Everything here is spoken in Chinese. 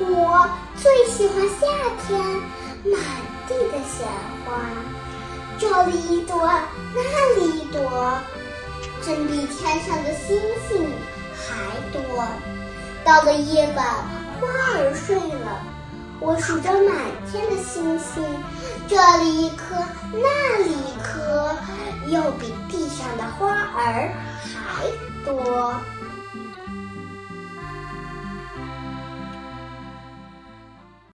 我最喜欢夏天满地的鲜花。这里一朵那里一朵真比天上的星星还多。到了夜晚花儿睡了。我数着满天的星星这里一颗那里一颗又比地上的花儿还多。